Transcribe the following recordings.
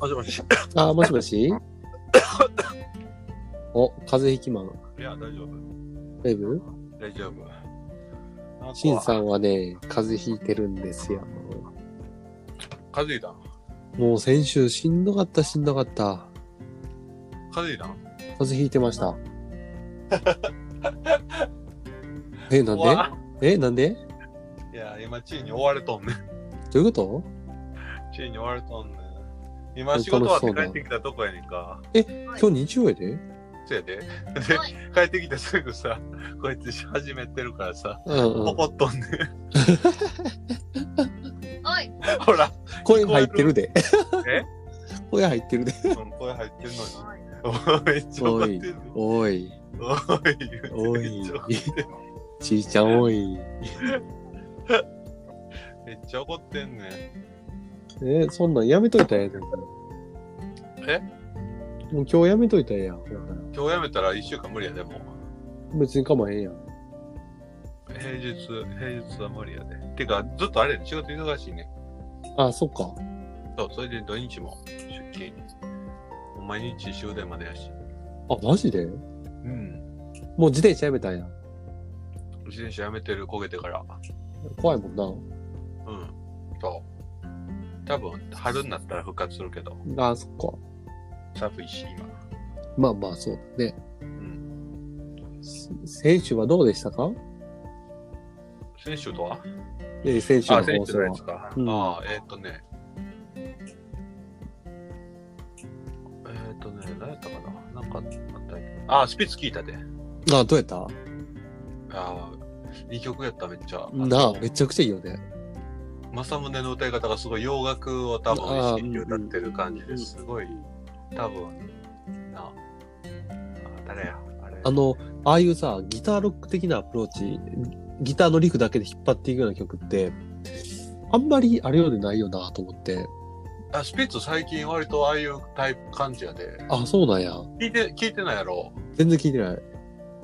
もしもし。あ、もしもし？お、風邪ひきマン。いや、大丈夫。大丈夫？大丈夫。なんさんはね、風邪ひいてるんですよ。風邪ひいたん？もう先週しんどかったしんどかった。風邪ひいたん？風邪ひいてました。え、なんで？え、なんで？いや、今、地位に追われとんねん。どういうこと？地位に追われとんねん。今、仕事終わって帰ってきたとこやねんか。今日日曜やで？そうやで。で、帰ってきてすぐさ、こいつ始めてるからさ、うんうん。怒っとんねん。おい、ほら、声入ってるで。え声入ってるで。うん声入ってんのに。おめっちゃ怒って。おい、おい、おい。ちいちゃんおい。めっちゃ怒ってん ねん。え、そんなんやめといたらええねん。え？もう今日やめといたらええやん。今日やめたら1週間無理やでもう。別に構えへんやん。平日、平日は無理やで。てか、ずっとあれ仕事忙しいね。あ、そっか。そう、それで土日も出勤。もう毎日終電までやし。あ、マジで？うん。もう自転車やめたんや。自転車やめてる焦げてから。怖いもんな。うん。そう。多分、春になったら復活するけど、あ、そっか。寒いし、今。まあまあ、そうだね。うん。選手はどうでしたか？先週とは？え、選手のあ、のやつ。か。うんああ、えーっ、とね。えーっ、とね、何やったかな？なんかあったっけ？あ、スピッツ聞いたで。あ、どうやった？ああ、いい曲やった、めっちゃ。なあ、めちゃくちゃいいよね。正宗の歌い方がすごい洋楽を多分意識に歌ってる感じうんですごい、多分、なあ、あ誰や、あれ。あの、ああいうさ、ギターロック的なアプローチ、ギターのリフだけで引っ張っていくような曲って、あんまりあるようでないよなと思って。あスピッツ最近割とああいうタイプ感じやで。あ、そうなんや。聞いて、聞いてないやろ？全然聞いてない。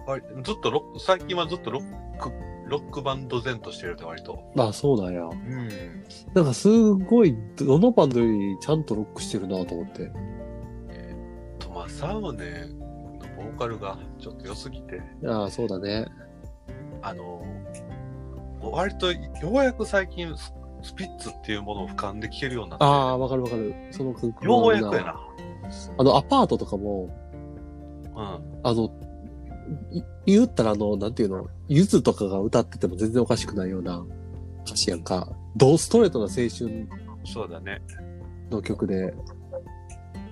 割ずっとロック、最近はずっとロック、ロックバンド前としてるって割と。あ、そうなんや。うん。なんかすごい、どのバンドよりちゃんとロックしてるなと思って。と、まあ、サムネのボーカルがちょっと良すぎて、ああ、そうだね。あの、割とようやく最近ススピッツっていうものを俯瞰で聞けるようになって。ああ、わかるわかる。その感覚ようやくやな。あの、アパートとかも、うん。あの、い言ったらあの、なんていうの、ゆずとかが歌ってても全然おかしくないような歌詞やんか。ドストレートな青春そうだね。の曲で、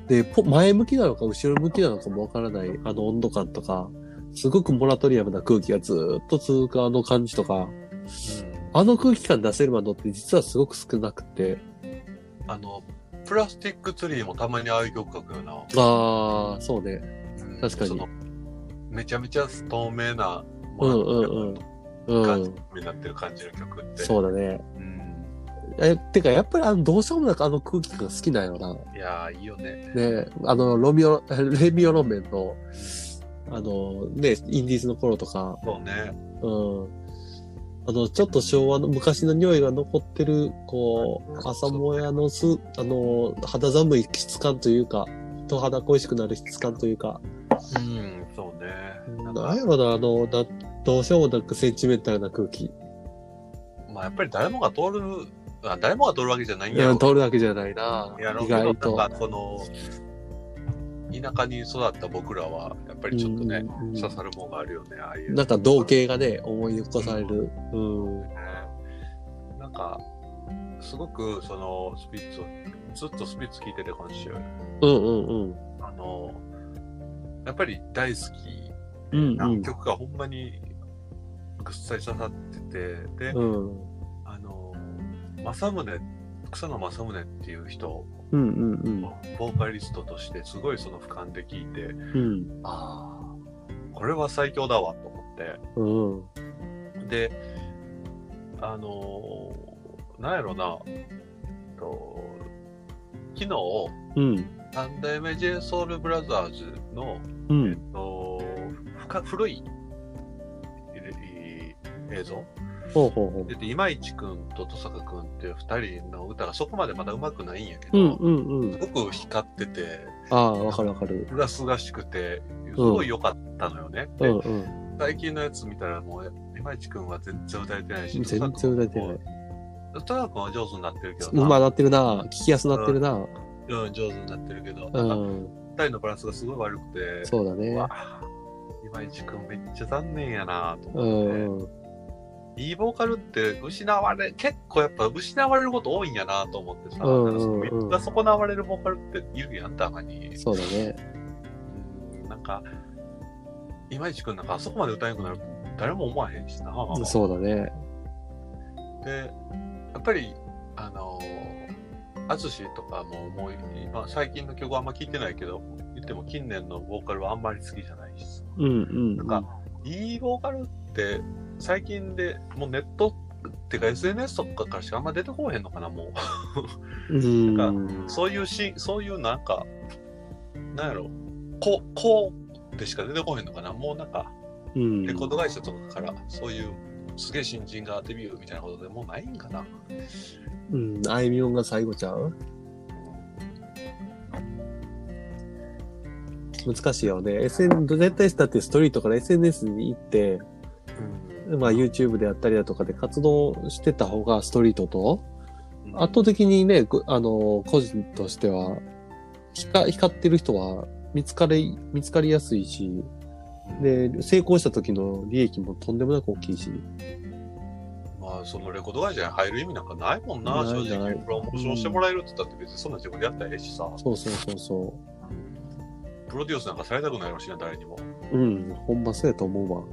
で、ポ前向きなのか後ろ向きなのかもわからないあの温度感とか、すごくモラトリアムな空気がずーっと続くあの感じとか、うん。あの空気感出せるバンドって実はすごく少なくて、あの、プラスティックツリーもたまにああいう曲書くよな。ああ、そうね。うん確かにめちゃめちゃ透明なうんうんうん。うん感じ。になってる感じの曲って。そうだね。うん。え、てか、やっぱりあの、どうしようもなくあの空気感が好きなんよな。いやー、いいよね。ね、あの、ロミオ、レミオロメンの、あの、ね、インディーズの頃とか、そうね。うん。あの、ちょっと昭和の昔の匂いが残ってる、こう、朝もやのす、あの、肌寒い質感というか、人肌恋しくなる質感というか、うん。なんかなんやろな、あの、などうしようもなくセンチメンタルな空気。まあやっぱり誰もが通る、あ誰もが通るわけじゃないんいや、やろ通るだけじゃないな。やろう意けど、外と。なんかこの、田舎に育った僕らは、やっぱりちょっとね、うんうんうん刺さるものがあるよね、ああいう。なんか同型がね、思い起こされる。うん。ねなんか、すごくそのスピッツを、ずっとスピッツ聴いてて今週、うんうんうん。あの、やっぱり大好きうんな曲がほんまにぐっさり刺さってて、で、うん。うんあの、正宗、草野正宗っていう人、うんうんボーカリストとしてすごいその俯瞰で聞いて、うん。ああ、これは最強だわと思って、うん。で、あのーなんやろな、と昨日、うん。三代目 j ソ o u l b r o t h e r の、えっうん。と、ふか古いえい映像ほうほうほう。で、今市くんと登坂くんっていう二人の歌がそこまでまだ上手くないんやけど、うんうんうんす。ごく光ってて、ああ、わかるわかる。すがすがしくて、すごい良かったのよね。でうんうん。最近のやつ見たらもう、今市くんは全然歌えてないし、全然歌えてない。登坂くんは上手になってるけどうまなってるな。聞きやすなってるな。うん、上手になってるけど、うなん人のバランスがすごい悪くて、そうだねう。わ今市くんめっちゃ残念やなとう思って。いいボーカルって失われ、結構やっぱ失われること多いんやなと思ってさ、うんうんうんなんかそのみんな損なわれるボーカルっているやん、たまに。そうだね。うんなんか、今市くんなんかあそこまで歌えなくなる誰も思わへんしな。そうだね。で、やっぱり、あのー、アツシとかももう今最近の曲はあんま聞いてないけど、言っても近年のボーカルはあんまり好きじゃないしさ。うんうん。なんか、いいボーカルって最近でもうネットっていうか SNS とかからしかあんま出てこへんのかな、もう。うん。なんそういうし、そういうなんか、なんやろ、こう、こうでしか出てこへんのかな、もうなんか、うん。レコード会社とかからそういうすげえ新人がデビューみたいなことでもうないんかな。うん。あいみょんが最後ちゃう？難しいよね。SN、絶対だってストリートから SNS に行って、まあ YouTube であったりだとかで活動してた方がストリートと、圧倒的にね、ぐあの、個人としては、光光ってる人は見つかり、見つかりやすいし、で、成功した時の利益もとんでもなく大きいし。まあ、そのレコード会社に入る意味なんかないもんな、な正直。プロモーションしてもらえるって言ったって別にそんな自分でやったらええしさ、そうそうそうそプロデュースなんかされたくないのしな、誰にも。う。うん、ほんまそうやと思うわ。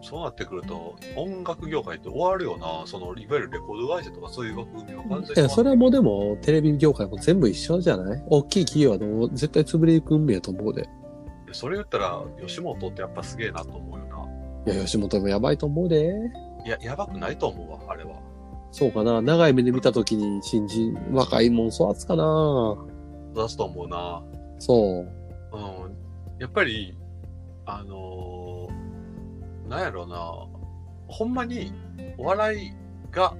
そうなってくると、音楽業界って終わるよな、その、いわゆるレコード会社とかそういう枠組みは完全に。それはもうでも、テレビ業界も全部一緒じゃない？大きい企業はもう絶対潰れていく運命やと思うで。それ言ったら、吉本ってやっぱすげえなと思うよな。いや、吉本もやばいと思うで。いや、やばくないと思うわ、あれは。そうかな。長い目で見たときに新人、若いもん育つかな。出すと思うな。そう。うん。やっぱり、あのーなんやろうな。ほんまに、お笑いが、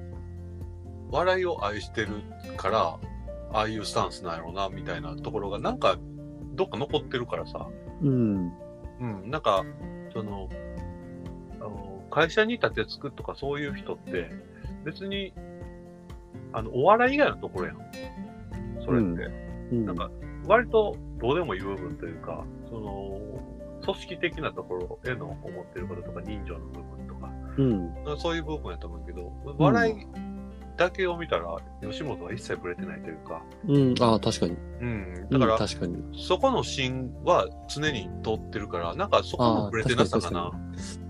笑いを愛してるから、ああいうスタンスなんやろうな、みたいなところが、なんか、どっか残ってるからさ。うん。うん、なんか、その、あの、会社に立てつくとかそういう人って、別に、あの、お笑い以外のところやん。それって。うん。なんか、割とどうでもいい部分というか、その、組織的なところへの思ってることとか、人情の部分とか、うん。そういう部分やと思うけど、笑いだけを見たら、吉本は一切ぶれてないというか、うん。ああ、確かに。うん、だから、うん確かに。そこの芯は常に通ってるから、なんかそこのぶれてなさかな。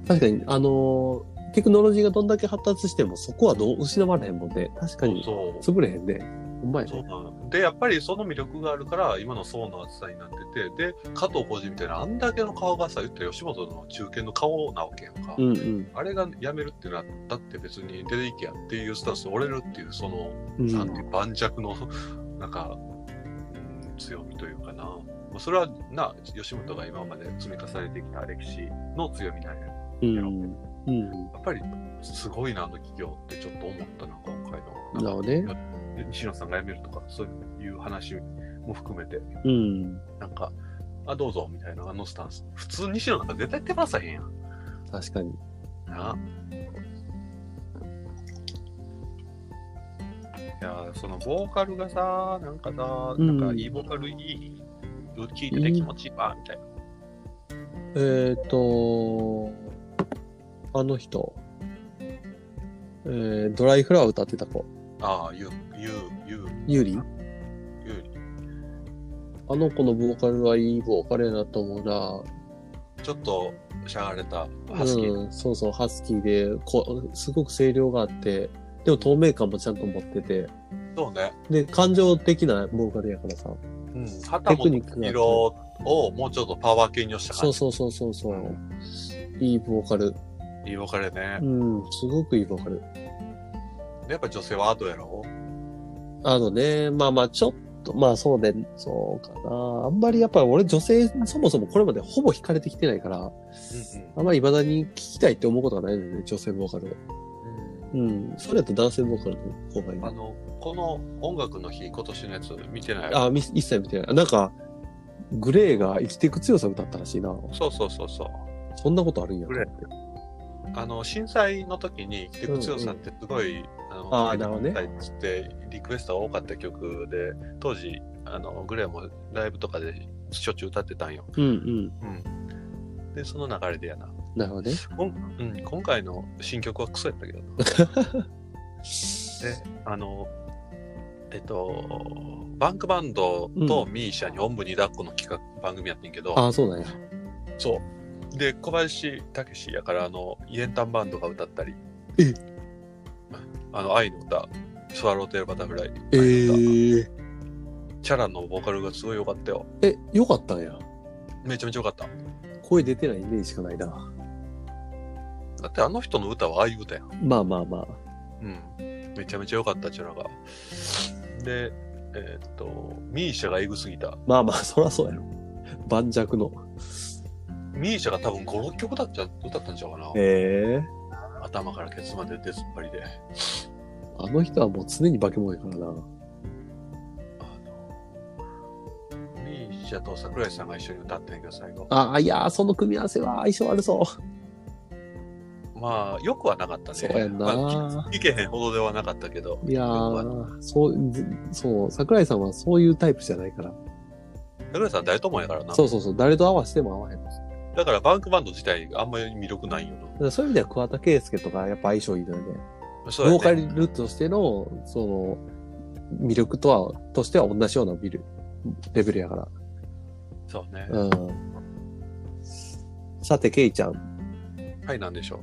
確かに、あのーテクノロジーがどんだけ発達しても、そこはどう失われへんもんね。確かに、そう。潰れへんね。ほんまやね。で、やっぱりその魅力があるから、今の層の厚さになってて、で、加藤浩次みたいな、あんだけの顔がさ、言ったら吉本の中堅の顔なわけやんか。うんうん。あれが辞めるってなったって別に出ていけやっていうスタンスで折れるっていう、その、うんなんていう盤石の、なんか、うん、強みというかな。まあそれはな、吉本が今まで積み重ねてきた歴史の強みなんや。うん。うん。やっぱり、すごいな、あの企業ってちょっと思ったな、今回の。なるほどね西野さんが辞めるとか、そういう話も含めて、うん。なんか、あ、どうぞ、みたいな、あのスタンス。普通、西野なんか絶対手放さへんやん。確かに。な。いやー、そのボーカルがさ、なんかさ、うんなんかいいボーカルいい、聞いてて気持ちいいわ、みたいな。えっ、と、あの人。えー、ドライフラワー歌ってた子。ああ、ゆう、ゆう、ゆう、ユーリゆうに。あの子のボーカルはいいボーカルやなと思うな。ちょっと、しゃがれた、ハスキーな。うん、そうそう、ハスキーで、こすごく声量があって、でも透明感もちゃんと持ってて、そうね。で、感情的なボーカルやからさ。うん。テクニックが色をもうちょっとパワー系にした感じ。そうそうそうそうそう。いいボーカル。いいボーカルねう。ん、すごくいいボーカル。でやっぱ女性はアートやろ？あのね、まあまあ、ちょっと、まあそうで、そうかな。あんまりやっぱり俺女性そもそもこれまでほぼ惹かれてきてないから、うんあんまり未だに聞きたいって思うことがないので、ね、女性ボーカルを。うんうん。それだと男性ボーカルの方がいいな。あの、この音楽の日、今年のやつ見てない？あ、み一切見てない。なんか、グレーが生きていく強さ歌ったらしいな。そうそうそうそう。そんなことあるんや。グレーあの、震災の時に、生きてく強さってすごい、あなるほどねはいつって、リクエストが多かった曲で、当時、あの、グレーもライブとかでしょっちゅう歌ってたんよ。うんうん。うん。で、その流れでやな。なるほどね。こんうん、今回の新曲はクソやったけどな。で、あの、えっと、バンクバンドとミーシャにおんぶに抱っこの企画、番組やってんけど、ああ、そうなんや。そう。で、小林武史やから、あの、イエンタンバンドが歌ったり、えあの、愛の歌、スワローテールバタフライ。えー、チャラのボーカルがすごい良かったよ。え、よかったんや。めちゃめちゃ良かった。声出てないイメージしかないな。だってあの人の歌はああいう歌やん。まあまあまあ。うん。めちゃめちゃ良かった、チャラが。で、えーっと、ミーシャがエグすぎた。まあまあ、そらそうやろ。盤石の。ミーシャが多分5、6曲だっちゃ歌ったんちゃうかな。ええ頭からケツまで出ずっぱりで。あの人はもう常に化け物やからな。あの、ミーシャと桜井さんが一緒に歌ってんけど、最後。ああ、いやー、その組み合わせは相性悪そまあ、よくはなかったね。そうやんなまあいけへんほどではなかったけど。う。いやー、そう、ずそう、桜井さんはそういうタイプじゃないから。桜井さん誰ともやからな。そうそうそう、誰と合わせても合わへん。だからバンクバンド自体あんまり魅力ないよらそういう意味では桑田佳祐とかやっぱ相性いいのよね。な。そうやボーカね。ルとしての、その、魅力とは、としては同じようなビル、レベルやから。そうね。うん。さて、ケイちゃん。はい、なんでしょ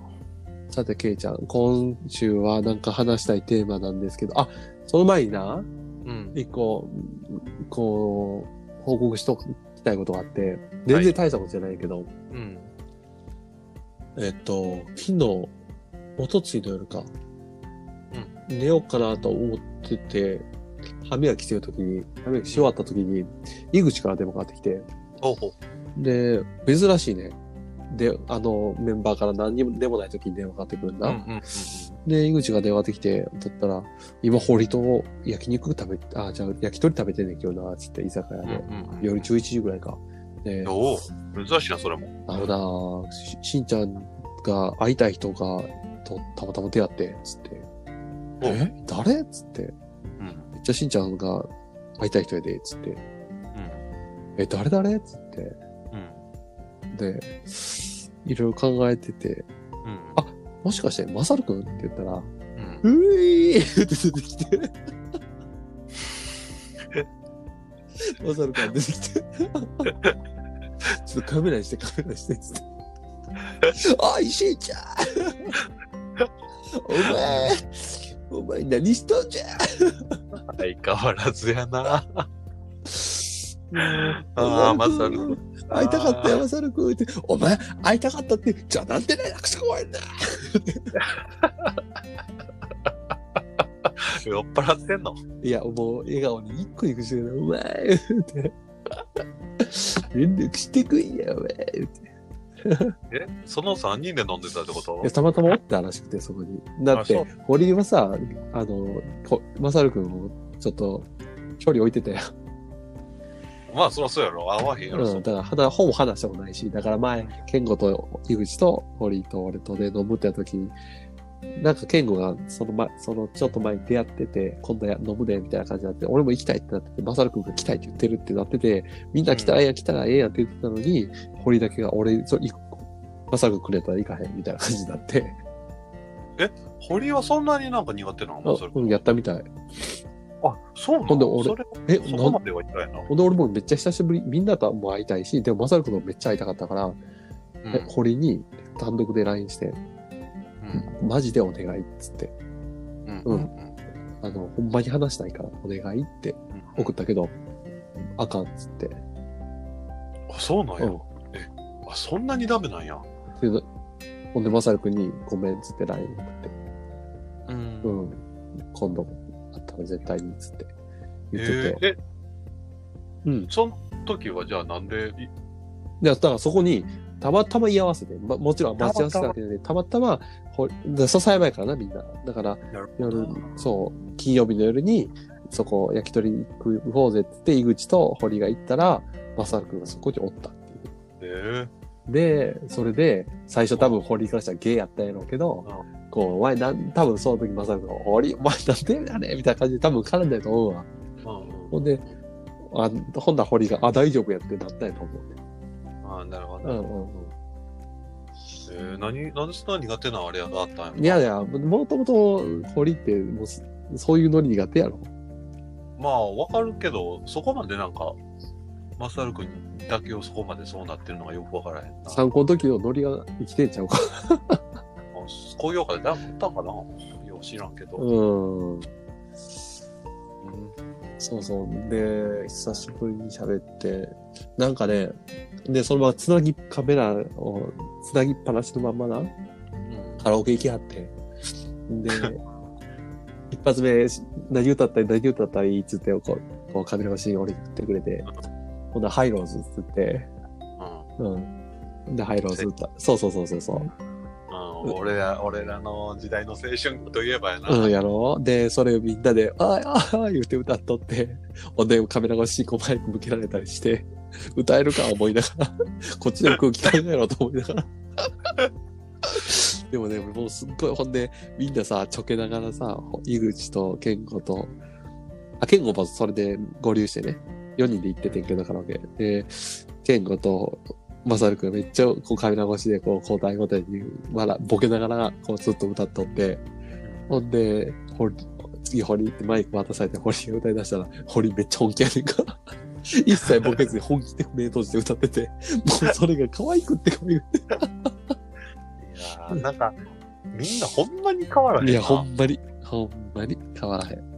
さて、ケイちゃん。今週はなんか話したいテーマなんですけど、あ、その前にな、う。うん。一個、こう、報告しときたいことがあって、全然大したことじゃないけど、うん。えっと、昨日、おとついの夜か、寝ようかなと思ってて、歯磨きしてるときに、歯磨きし終わったときに、井口から電話かかってきて。で、珍しいね。で、あの、メンバーから何にもでもないときに電話かかってくるんだ。うんうんうんで、井口が電話かかってきて、取ったら、今、堀と焼肉食べ、あ、じゃあ、焼き鳥食べてんねん、今日な、つって、居酒屋で。うんうんうん夜11時ぐらいか。で、おお珍しいな、それも。あのなし、しんちゃんが会いたい人が、と、たまたま出会って、つって。おえ？誰？つって。うん。めっちゃしんちゃんが会いたい人やで、つって。うん。え、誰誰？つって。うん。で、いろいろ考えてて、うん。あもしかして、まさるくん？って言ったら、うん。ういーって出てきて。まさるくんが出てきて。ちょっとカメラにして、カメラにして、つって。あ、しんちゃんお前、お前何しとんじゃ相変わらずやな。あああ、まさる。会いたかったよ、まさるくんって。お前、会いたかったって、じゃあなんで連絡してこいんだ 酔っ払ってんの？いや、もう、笑顔に一個にくしてるお前、って。連絡してくんや、お前、って。えその3人で飲んでたってこと？いやたまたまおったらしくて、そこに。だってあそう、堀井はさ、あの、こまさるくんをちょっと、距離置いてたよ。まあ、そりゃそうやろ。合わへんやろ。うん、だから、はだほぼ話したことないし、だから前、健吾と井口と堀井と俺とで飲むってやった時に、なんか健吾がその前、そのちょっと前に出会ってて、今度や飲むで、みたいな感じになって、俺も行きたいってなってて、まさるくんが来たいって言ってるってなってて、みんな来たらええやん、来たらええやんって言ってたのに、堀井だけが俺、そう、行くまさるくんくれたら行かへん、みたいな感じになって、堀はそんなになんか苦手なの？うん、やったみたい。あ、そうなの？ほんで俺え、そこまでは言ったやな。ほんで俺もめっちゃ久しぶり、みんなとも会いたいし、でもまさるくんもめっちゃ会いたかったから、うえ堀に単独で LINE して、ん。マジでお願いっつって、うん。ううんん。あの、ほんまに話したいからお願いって送ったけど、あかんっつって。あ、そうなんや。うんえ、あ、そんなにダメなんや。でほんで、まさるくんにごめんっつって LINE 送って、うんうん、今度あったら絶対にっつって言ってて、えーえ、うん。その時はじゃあなんで、いで、だからそこに、たまたま居合わせて、ま、もちろん待ち合わせたわけで、たまたま、ほで笹山やからな、みんな。だから、夜、そう、金曜日の夜に、そこ、焼き鳥行こうぜって言って、井口と堀が行ったら、マサル君がそこにおったっていう。えで、それで、最初多分堀からしたらゲイやったんやろうけど、こう、お前なん、多分その時マサル君が、堀、お前なんでやねんみたいな感じで多分絡んだと思うわ。ーうんほんで、あ、ほんなら堀が、あ、大丈夫やってなったんやと思うね。ああ、なるほど。うんうんうん。えー、何、なんでそんな苦手なあれがあったんやろ？いやいや、もともと堀ってもうすそういうノリ苦手やろ？まあ、わかるけど、そこまでなんか、マサル君だけをそこまでそうなってるのがよくわからへんな。参考の時のノリが生きてんちゃうか？高評価でだいぶあったんかな？よう知らんけど。うん。うんそうそう。で、久しぶりに喋って、なんかね、で、そのままつなぎ、カメラをつなぎっぱなしのまんまな、カラオケ行きはって。で、一発目、何歌ったり何歌ったりっつって、こう、こうカメラ越しに俺に振ってくれて、ほんならハイローズっつって、うんうん。で、ハイローズ歌そうそうそうそうそう。うん俺ら、俺らの時代の青春といえばやな。うん、やろうで、それをみんなで、ああ、ああ、言って歌っとって、ほんでカメラ越しにこうマイク向けられたりして、歌えるか思いながら、こっちの空気変えないろと思いながら。でもね、もうすっごい、ほんで、みんなさ、ちょけながらさ、井口と健吾と、あ、健吾もそれで合流してね、4人で行っててんけど、カラオケ。で、健吾と、マサルくんめっちゃこうカメラ越しでこう交代交代に笑ボケながらこうずっと歌っとって、ほんで、堀、次堀ってマイク渡されて堀が歌い出したら、堀めっちゃ本気やねんから。一切ボケずに本気で目閉じて歌ってて、もうそれが可愛くって可愛くっいやーなんか、みんなほんまに変わらへん。いや、ほんまに、ほんまに変わらへん。うん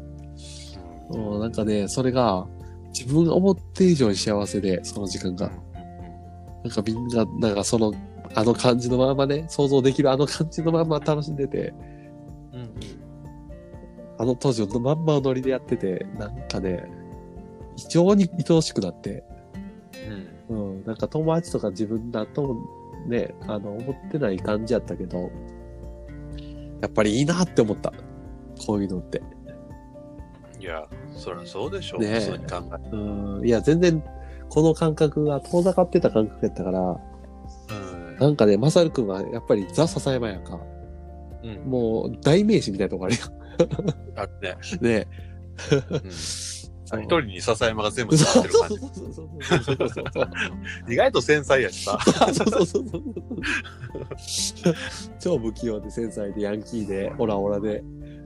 もうなんかね、それが自分が思って以上に幸せで、その時間が。なんかみんな、なんかその、あの感じのままね、想像できるあの感じのまま楽しんでて、うんうんあの当時のまんまのノリでやってて、なんかね、非常に愛おしくなって、うんうん、なんか友達とか自分だとね、あの、思ってない感じやったけど、やっぱりいいなって思った。こういうのって。いや、そりゃそうでしょう。ねえ普通に考えうん、いや、全然、この感覚が遠ざかってた感覚やったから、うんなんかね、まさるくんはやっぱりザ・笹山やんか。うん。もう、代名詞みたいなとこあるある ね。よ。ねうんあ一人に笹山が全部ってる感。じ。意外と繊細やしさ。そうそうそうそう。超不器用で繊細でヤンキーで、オラオラで、うん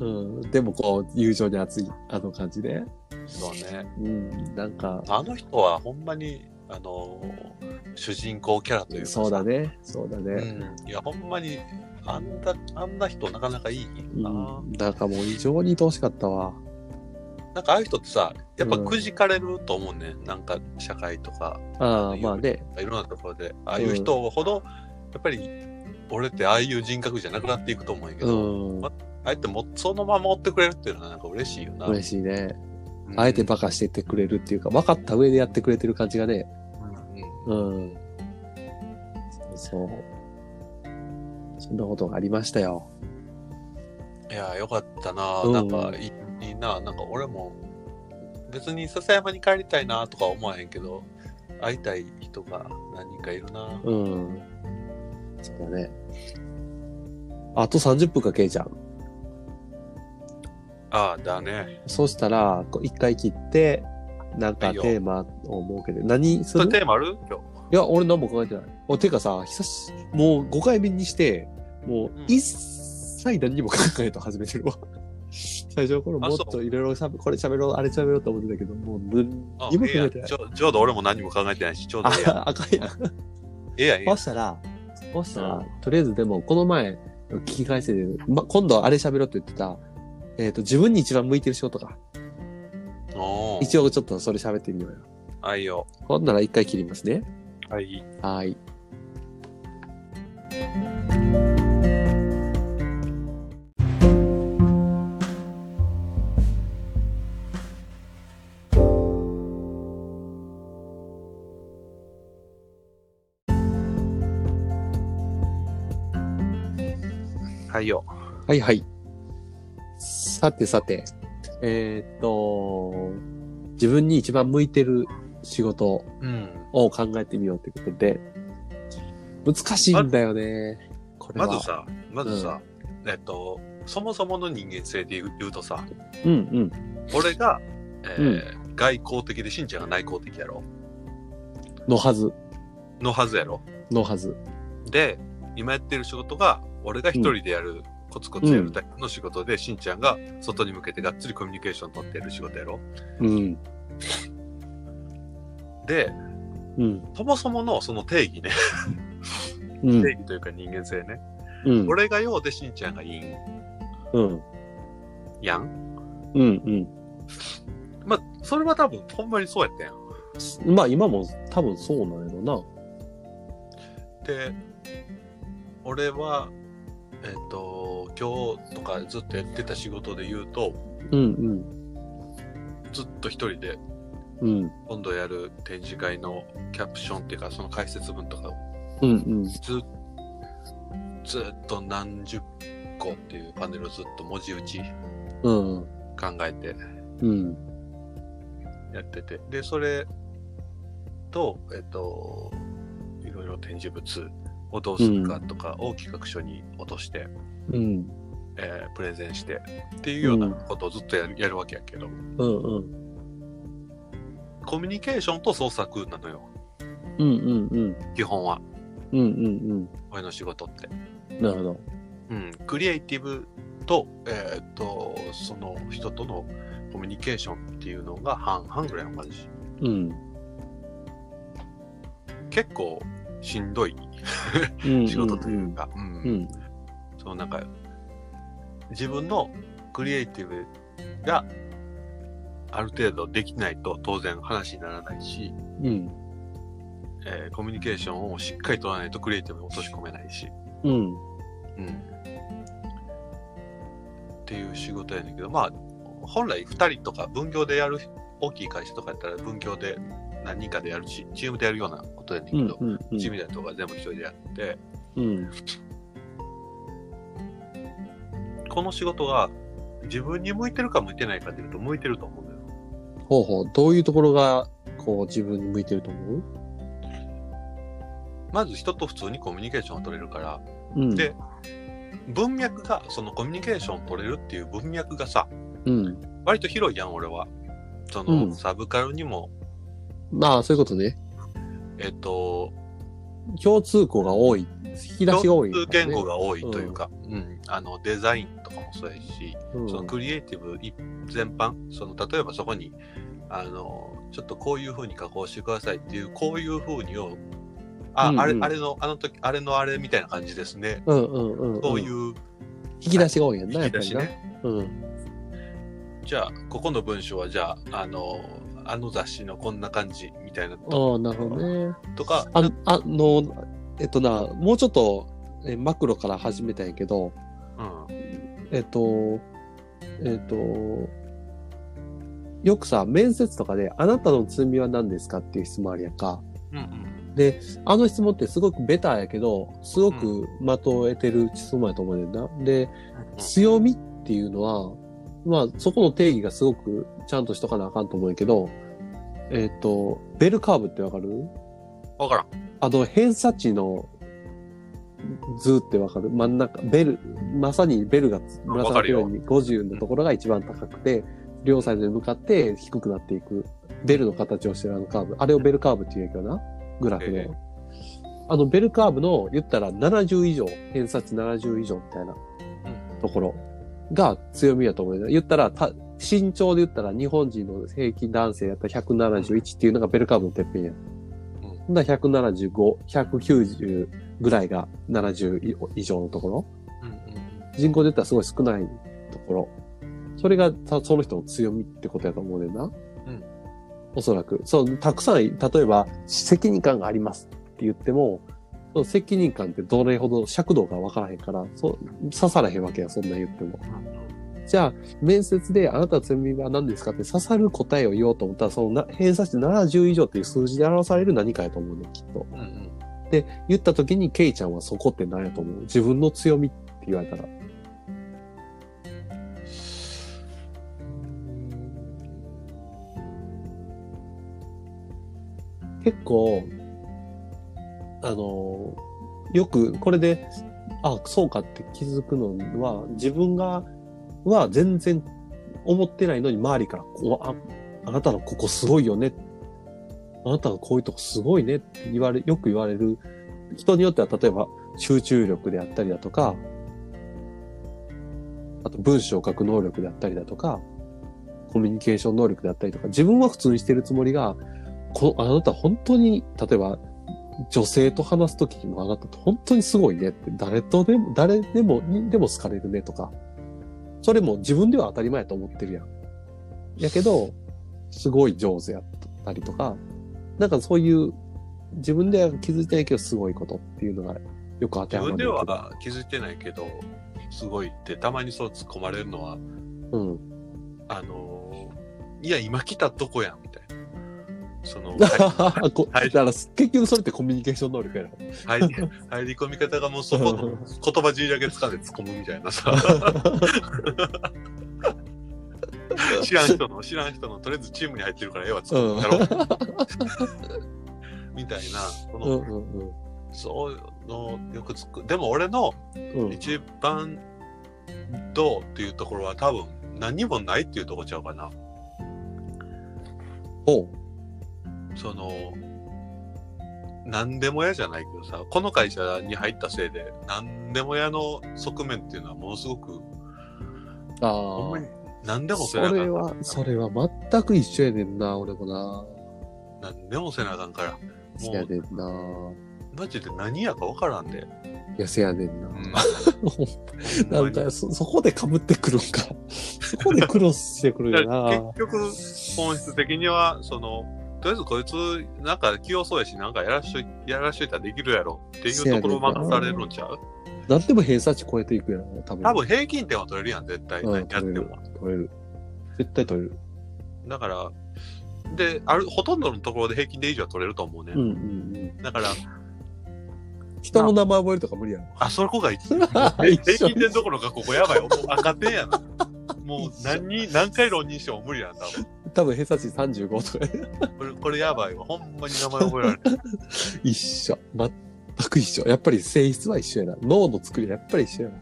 うん。でもこう、友情に熱い、あの感じで。そうね。うん。なんか、あの人はほんまに、あのー、主人公キャラというかさそうだ。ね。そうだうね。ん。いや、ほんまに、あんな、あんな人なかなかいいうん。な。なんかもう異常に愛おしかったわ。なんかああいう人ってさ、やっぱうんくじかれると思うね。なんか社会とか、ああ、まあね。いろんなところで。ああいう人ほど、やっぱり、俺ってああいう人格じゃなくなっていくと思うんやけうど、ん。ああえてもそのまま追ってくれるっていうのはなんか嬉しいよな。嬉しいね。うんあえてバカしてってくれるっていうか、分かった上でやってくれてる感じがね。うんうん。そうそう。そんなことがありましたよ。いや、よかったな。うんなんかいい、いいな。なんか俺も、別に笹山に帰りたいなとか思わへんけど、会いたい人が何人かいるな。うん。そうだね。あと30分か、ケイちゃん。ああ、だね。そうしたら、こう一回切って、なんかテーマを設けて、何すそれるテーマある？今いや、俺何も考えてない。お、てかさ、久し、もう5回目にして、もううん一切何にも考えと始めてるわ。最初の頃もっといろいろしゃべ、これ喋ろう、あれ喋ろうと思ってたけど、もう何も考えてないんち。ょちょうど俺も何も考えてないし、ちょうどええやん。あ、あかんやん。ええやん、ええやん。そしたら、そしたら、うんとりあえずでも、この前、聞き返せて、ま、今度あれ喋ろうって言ってた、えっ、と、自分に一番向いてる仕事か。おー一応ちょっとそれ喋ってみようよ。はいよ。ほんなら一回切りますね。はい。はーい。はいはいはい。さてさて、えーっと、自分に一番向いてる仕事うん。を考えてみようということで、難しいんだよね。これは。まずさ、まずさ、えっと、そもそもの人間性で言う言うとさ、うんうん。俺が、えー外交的でしんちゃんが内向的やろのはず。のはずやろのはず。で、今やってる仕事が、俺が一人でやる、コツコツやるタイプの仕事で、しんちゃんが外に向けてがっつりコミュニケーション取ってやる仕事やろうん。で、うん。そもそものその定義ね、うん。定義というか人間性ね。うん。俺がようでしんちゃんがいいんうん。やんうん。うん。まあ、それは多分、ほんまにそうやったやん。まあ今も多分そうなんやろな。で、俺は、えっ、と、今日とかずっとやってた仕事で言うと、うんずっと一人でうん。うん。今度やる展示会のキャプションっていうか、その解説文とかをうんうん。ずずっと何十個っていうパネルをずっと文字打ちうん。考えてうん。やってて、で、それと、えっ、と、いろいろ展示物をどうするかとかを企画書に落として、うん。えープレゼンしてっていうようなことをずっとやる,、やるわけやけど、うんうん。コミュニケーションと創作なのよ、うんうんうん。基本は。うんうん俺の仕事って。うん。なるほど。うん。クリエイティブと、えーっと、その人とのコミュニケーションっていうのが半々ぐらいの感じ。うん。結構しんどいうん。仕事というか、うん。うん。そのなんか、自分のクリエイティブがある程度できないと当然話にならないし、うん。えーコミュニケーションをしっかり取らないとクリエイティブに落とし込めないし、うん。うん。っていう仕事やねんけど、まあ、本来2人とか分業でやる大きい会社とかやったら分業で何人かでやるし、チームでやるようなことやねんうんけど、うん。チームみたいなとこは全部一人でやって、うん。この仕事が自分に向いてるか向いてないかでいうと向いてると思うんだよ。ほうほう。どういうところが、こう、自分に向いてると思う？まず人と普通にコミュニケーションを取れるから、うん。で、文脈が、そのコミュニケーションを取れるっていう文脈がさ、うん。割と広いやん、俺は。その、うんサブカルにも、まあ、そういうことね。えっと、共通項が多い。引き出しが多い、共通言語が多いというか、うん、あの、デザインとかもそうやし、うん。そのクリエイティブ一全般、その、例えばそこに、あの、ちょっとこういう風に加工してくださいっていう、こういう風にを、あ、うんうんあれ、あれの、あの時、あれのあれみたいな感じですね。うんうんうん、うん。そういう引き出しが多いやんな、や引き。出しね。うん。じゃあ、ここの文章は、じゃあ、あの、あの雑誌のこんな感じみたいなとああ、なるほどね。とか、ああの、えっとな、もうちょっと、えマクロから始めたんやけど、うん、えっと、えっと、よくさ、面接とかで、あなたの罪は何ですかっていう質問あるやんか。うん、うん。で、あの質問ってすごくベターやけど、すごく的を得てる質問やと思うねんな。で、強みっていうのは、まあ、そこの定義がすごくちゃんとしとかなあかんと思うんやけど、えっ、と、ベルカーブってわかる？わからん。あの、偏差値の図ってわかる？真ん中、ベル、まさにベルがわ紫かるよ色に50のところが一番高くて、両サイドに向かって低くなっていく、ベルの形をしてるあのカーブ。あれをベルカーブって言うけどな、グラフええの。あの、ベルカーブの言ったら70以上、偏差値70以上みたいなところが強みやと思うよ。言ったら、た身長で言ったら日本人の平均男性やったら171っていうのがベルカーブのてっぺんや。ほんだら175、190ぐらいが70以上のところ。うん、うん。人口で言ったらすごい少ないところ。それがたその人の強みってことやと思うねんな。うんおそらく。そう、たくさん、例えば、責任感がありますって言っても、その責任感ってどれほど尺度がわからへんから、そう、刺さらへんわけや、そんな言っても。じゃあ、面接であなたのみは何ですかって刺さる答えを言おうと思ったら、そのな偏差値70以上っていう数字で表される何かやと思うね、きっと。うんうん、で、言った時に、ケイちゃんはそこって何やと思う自分の強みって言われたら。結構、あの、よくこれで、あ、そうかって気づくのは、自分がは全然思ってないのに周りからこう、あ、あなたのここすごいよね。あなたのこういうとこすごいねって言われ、よく言われる。人によっては例えば集中力であったりだとか、あと文章を書く能力であったりだとか、コミュニケーション能力であったりとか、自分は普通にしてるつもりが、この、あなた本当に、例えば、女性と話すときにもあなた本当にすごいねって、誰とでも、誰でも、にでも好かれるねとか、それも自分では当たり前やと思ってるやん。やけど、すごい上手やったりとか、なんかそういう、自分では気づいてないけどすごいことっていうのがよく当て自分ではまるけど。は気づいてないけど、すごいって、たまにそう突っ込まれるのは、うん。あのーいや、今来たとこやん。その、こ はいだから結局それってコミュニケーション能力やろ。入り入り込み方がもうそこの 言葉尻だけ掴んで突っ込むみたいなさ。知らん人の、知らん人の、とりあえずチームに入ってるからええわ、突っ込むやろ。みたいな、その、うんうんうん。そういうのよくつく。でも俺のうん、一番どうっていうところは多分何にもないっていうところちゃうかな。おう。その、何でも屋じゃないけどさ、この会社に入ったせいで、何でも屋の側面っていうのはものすごく、ああ。何でもそせなあかんれは、それは全く一緒やねんな、俺もな。何でもせなあかんから、せやねんな。マジで何やか分からんで。いや、せやねんな。うん なんかそ、そこで被ってくるんか。そこでクロスしてくるんやな。結局、本質的には、その、とりあえずこいつ、なんか器用そうやし、なんかやらしといやらしといたらできるやろっていうところを任されるんちゃう？なんでも偏差値超えていくやろ、多分。多分平均点は取れるやん、絶対。うん、何やっても。。取れる。絶対取れる。だから、で、ある、ほとんどのところで平均で以上は取れると思うね。うんうんうん。だから、人の名前覚えるとか無理やろ。あ、そこが一 平均点どころかここやばい赤点やな。もう何に、何回浪人しても無理なんだ。多分偏差値35とかやこれ、これやばいわ。ほんまに名前覚えられない。一緒。全く一緒。やっぱり性質は一緒やな。脳の作りはやっぱり一緒やな。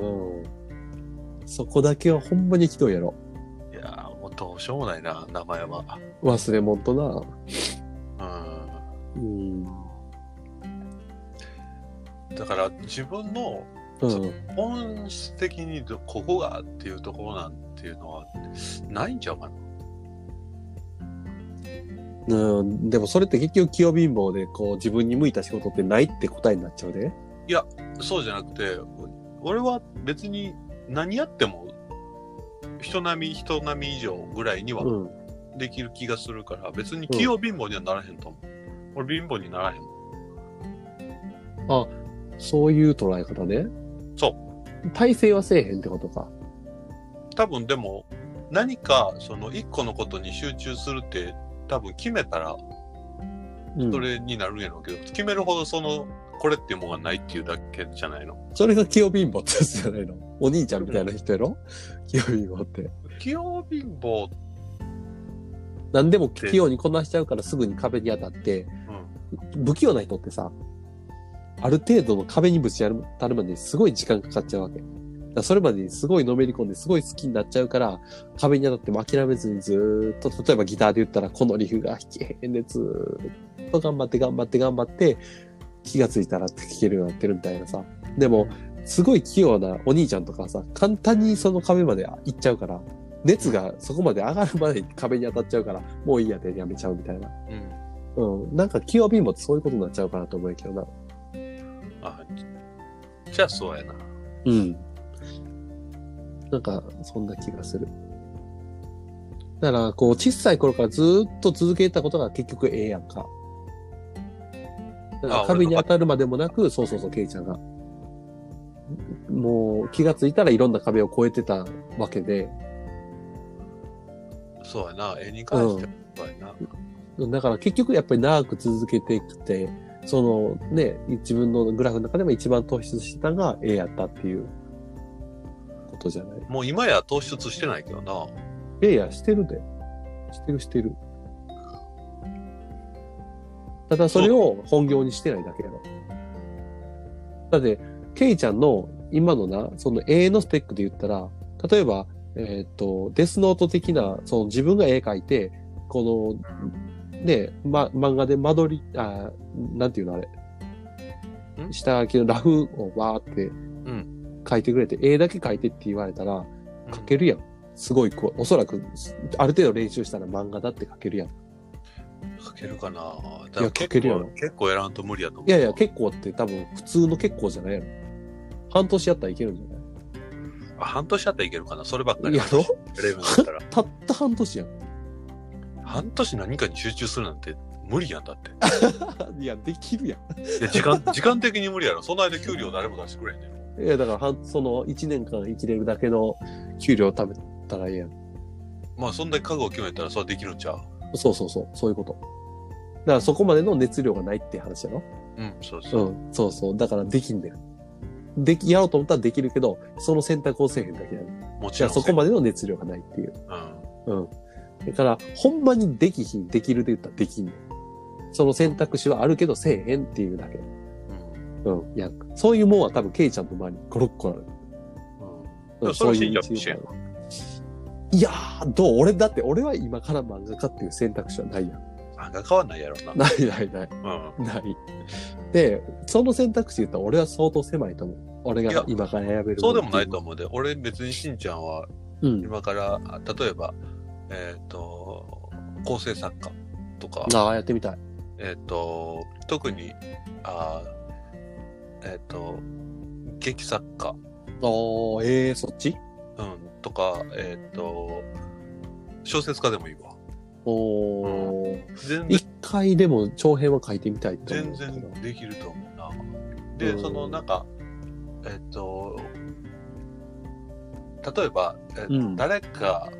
うん。そこだけはほんまにひどいやろ。いやー、もうどうしようもないな、名前は。忘れ物とな。うん。うん。だから、自分のうん。本質的にどここがっていうところなんていうのは、ないんちゃうかな。うん、でもそれって結局器用貧乏でこう自分に向いた仕事ってないって答えになっちゃうで。そうじゃなくて、俺は別に何やっても、人並み、人並み以上ぐらいにはうん。できる気がするから、別に器用貧乏にはならへんと思う。俺貧乏にならへん。そういう捉え方ね。。そう体制はせえへんってことか。多分でも、何かその一個のことに集中するって多分決めたらうん。それになるんやろうけど、決めるほどその、これっていうものがないっていうだけじゃないの？それが器用貧乏ってやつじゃないの？お兄ちゃんみたいな人やろ？器用貧乏って。器用貧乏、何でも器用にこなしちゃうからすぐに壁に当たって、不器用な人ってさ、ある程度の壁にぶち当たるまでにすごい時間かかっちゃうわけ。だそれまでにすごいのめり込んですごい好きになっちゃうから、壁に当たっても諦めずにずーっと、例えばギターで言ったらこのリフが弾けへんでずーっと頑張って頑張って頑張って、気がついたら弾けるようになってるみたいなさ。でも、すごい器用なお兄ちゃんとかさ、簡単にその壁まで行っちゃうから、熱がそこまで上がるまでに壁に当たっちゃうから、もういいやでやめちゃうみたいな。うん。うん。なんか器用貧乏ってそういうことになっちゃうかなと思うけどな。あ、じゃあそうやな。うん。なんか、そんな気がする。だから、こう、小さい頃からずーっと続けたことが結局ええやんか。だからあ壁に当たるまでもなく、そうそうそう、ケイちゃんが。もう気がついたらいろんな壁を越えてたわけで、そうやな。絵に関してはそうやな。だから結局やっぱり長く続けてきて、そのね、自分のグラフの中でも一番突出したのが A やったっていうことじゃない？もう今や突出してないけどな。A やしてるで。してるしてる。ただそれを本業にしてないだけやろ。だって、ケイちゃんの今のな、その絵のスペックで言ったら、例えば、えっ、と、デスノート的な、その自分が絵描いて、この、ね、ま、漫画で間取り、あ、なんていうのあれ。ん？下書きのラフをわーってん書いてくれて、絵だけ描いてって言われたら、描けるやん。すごいこう、おそらく、ある程度練習したら漫画だって描けるやん。書けるかな書けるやろ結構やらんと無理やと思う。いやいや、結構って多分普通の結構じゃないやろ。半年やったらいけるんじゃない？あ半年だったらいけるかなそればっかり。やろ。たった半年やん。半年何かに集中するなんて無理やんだって。いや、できるやで時間、時間的に無理やろ。その間給料誰も出してくれへんねん。ん。いや、だから半、その1年間生きれるだけの給料を貯めたらいいやん。まあそんだけ覚悟を決めたらそれはできるんちゃう？そうそうそう、そういうこと。だからそこまでの熱量がないって話やろうん、そうそうう。ん、そうそう。だからできんだよ。でき、やろうと思ったらできるけど、その選択をせえへんだけやねん。もちろん。そこまでの熱量がないっていう。うん。うん。だから、ほんまにできひん、できるで言ったらできん。その選択肢はあるけどせえへんっていうだけ。うん。うん。いや、そういうもんは多分ケイちゃんの周りに5、6個ある。うん。そういう信者と一緒やんいやー、どう？俺、だって俺は今から漫画家っていう選択肢はないやん。漫画変わんないやろな。ないないない。うん。ない。で、その選択肢言ったら俺は相当狭いと思う。俺が今から選べる。そうでもないと思うで。俺別にしんちゃんはう。うん。今から、あ例えば、えっ、と、構成作家とか、ああ、やってみたい。えっ、と、特に、あーえっ、と、劇作家、おー、ええー、そっち？うん、とか、えっ、と、小説家でもいいわ。おー。全然一回でも長編は書いてみたいと思全うけど。然できると思うな。で、うんそのなんか、えっと、例えば、えっとうん誰か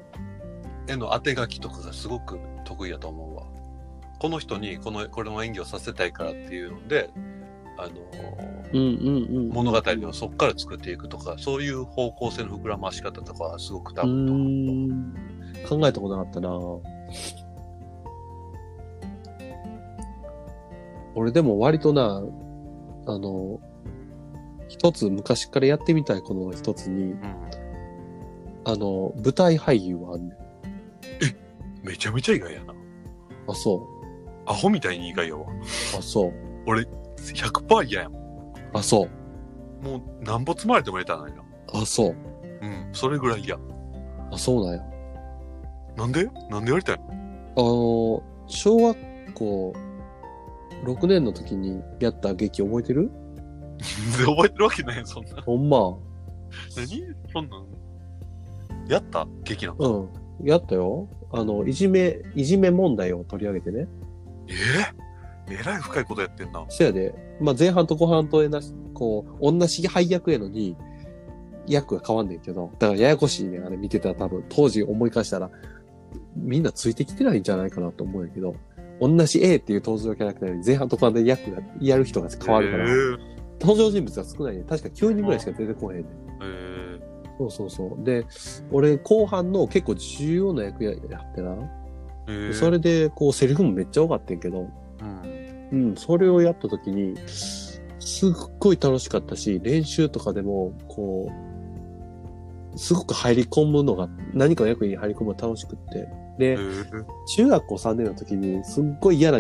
への当て書きとかがすごく得意やと思うわ。この人にこの、これの演技をさせたいからっていうので、あの、うんうんうん。物語をそこから作っていくとか、そういう方向性の膨らまし方とかはすごく多う分。考えたことなかったな俺でも割とな、あの、一つ昔からやってみたいこの一つに、うんあの、舞台俳優はあんねん。めちゃめちゃ意外やな。あ、そアホみたいに意外やわ。う。あ、そう。100%嫌やもん。あ、そう。もう、なんぼ積まれても入れたらないな。あ、そう。うん、それぐらい嫌。あ、そうなんや。なんで？なんでやりたいのあの、小学校6年の時にやった劇覚えてる？全然覚えてるわけないやんそんな。ほんま。何？そんなん？やった？劇なのうん。やったよ。あの、いじめ、いじめ問題を取り上げてね。え？ええらい深いことやってんな。そやで、まあ、前半と後半とえなし、こう、同じ配役やのに、役が変わんねんけど、だからややこしいねん、あれ見てたら多分、当時思い返したら、みんなついてきてないんじゃないかなと思うんやけど、同じ A っていう登場キャラクターに前半と後半で役が、やる人が変わるから、え登場人物が少ないねん。確か9人ぐらいしか出てこへんねん。えそうそうそう。で、俺、後半の結構重要な役ややってな。ええそれで、こう、セリフもめっちゃ多かったんやけど、うん。うん、それをやった時に、すっごい楽しかったし、練習とかでも、こう、すごく入り込むのが、何かの役に入り込むのが楽しくって。で、ええ中学校3年の時に、すっごい嫌な、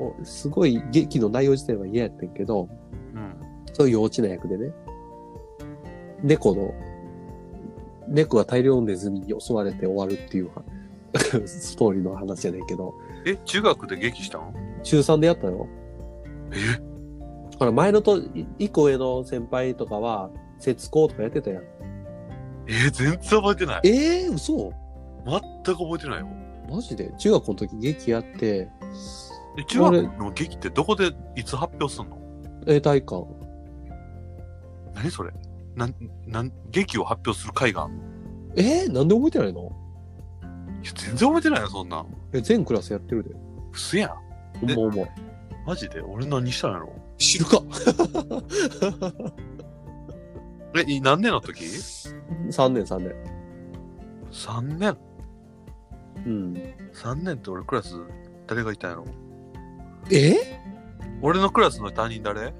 おすごい劇の内容自体は嫌やったんやけど、うん。そういう幼稚な役でね、猫の、猫が大量のネズミに襲われて終わるっていうストーリーの話やねんけど、え、中学で劇したん？中3でやったよ。え？ほら、前のと、い一個上の先輩とかは、節子とかやってたやん。えー全然覚えてない。ええー、嘘？全く覚えてないよ。マジで？中学校の時劇やって、え、中学の劇ってどこでいつ発表すんの？えー、体感。何それ？なん、なん、劇を発表する会があんの？えー、なんで覚えてないの？いや全然覚えてないよ、そんなん。え、全クラスやってるで。うそやん。ほんま思う。マジで？俺何したんやろ？知るか え、い何年の時 !3 年3年。?3 年うん。?3 年って俺クラス誰がいたんやろ？え？俺のクラスの担任誰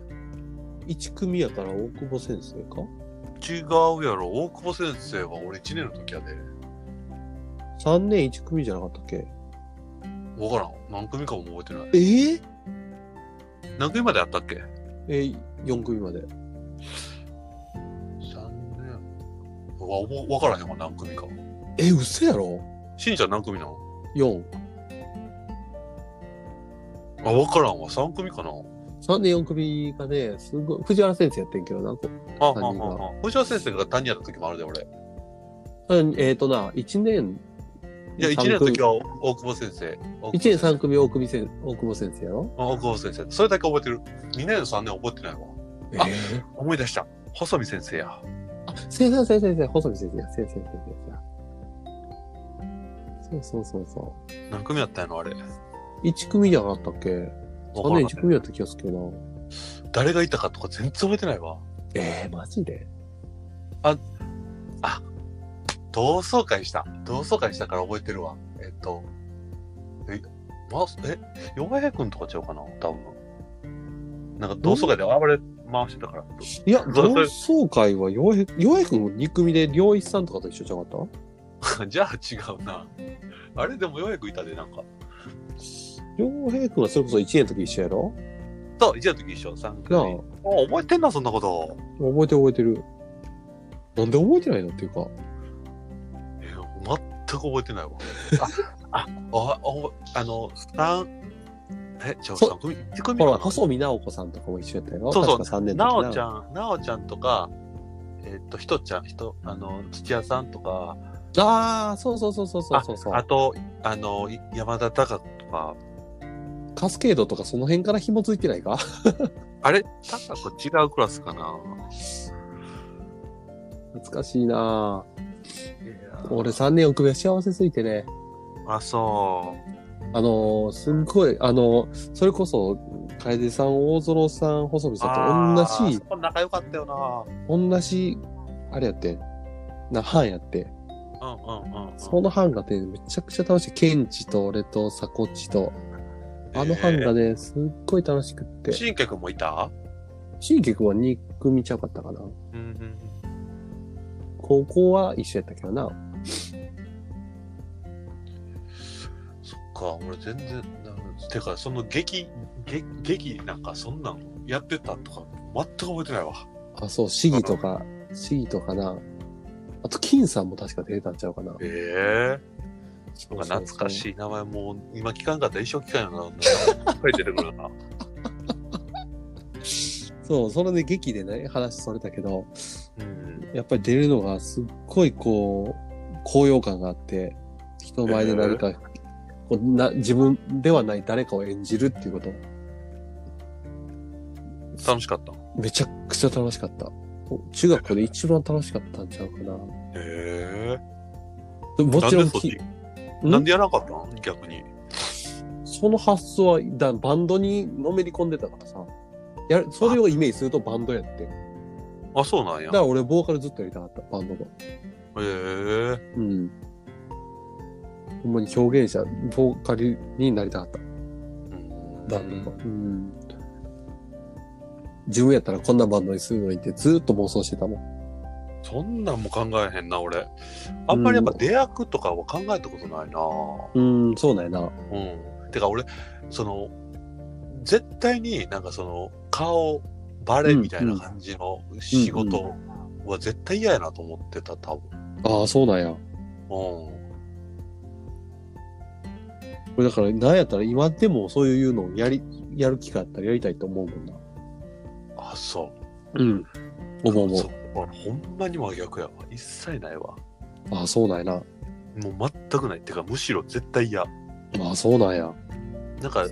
？1組やから大久保先生か？違うやろ。大久保先生は俺1年の時やで。?3 年1組じゃなかったっけ？わからん。何組かも覚えてない。え？ー、何組まであったっけ？えー、4組まで。?3 年。わ、わわからへんわ、何組か。え、嘘やろ？しんちゃん何組なの ?4。あ、わからんわ。3組かな3年4組がね、すごい、藤原先生やってんけどな、こあ、は担任がはは藤原先生が担任やった時もあるで、俺。うんえっ、とな、1年、いや、1年の時は大久保先生。1年3組大久保先大久保先生やろ？あ大久保先生。それだけ覚えてる。2年3年覚えてないわ。えあ思い出した。細見先生や。あ、先生先生先生、細見先生や、先生先生や。そうそうそうそ何組やったんやのあれ。う。1組じゃなかったっけ？わ ?3 年からん1組やった気がするけどな。誰がいたかとか全然覚えてないわ。えー、マジで？同窓会した。同窓会したから覚えてるわ。えっと、え、ま、え、弱平くんとかちゃうかな？多分。なんか同窓会で暴れ回してたから。いや、同窓会は、洋平、洋平くん2組で良一さんとかと一緒じゃなかっ じゃあ違うな。あれでも弱平くんいたで、なんか。た洋平くんはそれこそ1年の時一緒やろ？そう、一年の時一緒、3組。なああ、覚えてんな、そんなこと。覚えてる覚えてる。なんで覚えてないのっていうか。え全く覚えてないわ。あ、あ、あ、ああの、三え、じゃあそ3組 ?1 組ほら、細見直子さんとかも一緒やったやろ？そうそう確か3年なの時おちゃん、なおちゃんとか、えっと、ひとちゃん、ひと、あの、土屋さんとか、ああ、そうそうそうそうそうそうそう。あと、あの、い山田隆とか、カスケードとかその辺から紐づいてないか？あれ？隆子違うクラスかな？懐かしいなぁ俺3年奥部は幸せすぎてね。あ、そあのー、すんごい、あのー、それこそ、楓さん、大園さん、細見う。さんと同じそ、こ仲良かったよな同じ、あれやってん、な、班やって。うんうんうん、うん。その班がね、めちゃくちゃ楽しい。ケンチと俺とサコッチと、あの班がね、すっごい楽しくって。新家くんもいた？シンケ君は2組ちゃうかったかな。うんうん。高校は一緒やったけどな。そっか、俺全然、なてか、その劇、劇、劇なんかそんなんやってたとか、全く覚えてないわ。あ、そう、シギとか、シギとかな。あと、金さんも確か出たんちゃうかな。ええそうなんか懐かい。しい名前もう今聞かんかったら一生聞かんよな。いっぱい出てくるな。そう、それで劇でね、話それたけど、うん。やっぱり出るのがすっごいこう、高揚感があって、人前で何か、こうな自分ではない誰かを演じるっていうこと、楽しかった？めちゃくちゃ楽しかった。中学校で一番楽しかったんちゃうかな。へえでもちろんきなんでやらなかったん逆に。その発想はだバンドにのめり込んでたからさ。やるそれをイメージするとバンドやって。あ、そうなんやだか。ら俺ボーカルずっとやりたかった、バンドの。へえうん。ほんまに表現者、ボーカルになりたかった、うんバンドの。うん。自分やったらこんなバンドにするのにってずっと妄想してたもん。そんなんも考えへんな、俺。あんまりやっぱ出役とかは考えたことないな。うん、そうなんやな。うん。てか俺、その、絶対になんかその、顔、バレみたいな感じの仕事は絶対嫌やなと思ってた、多分。ああ、そうなんや。うん。これだから、なんやったら今でもそういうのをやり、やる機会あったらやりたいと思うもんな。あ、そう。うん。思う思うほんまに真逆やわ。一切ないわ。ああ、そうなんやな。もう全くない。てか、むしろ絶対嫌。ああ、そうなんや。なんか、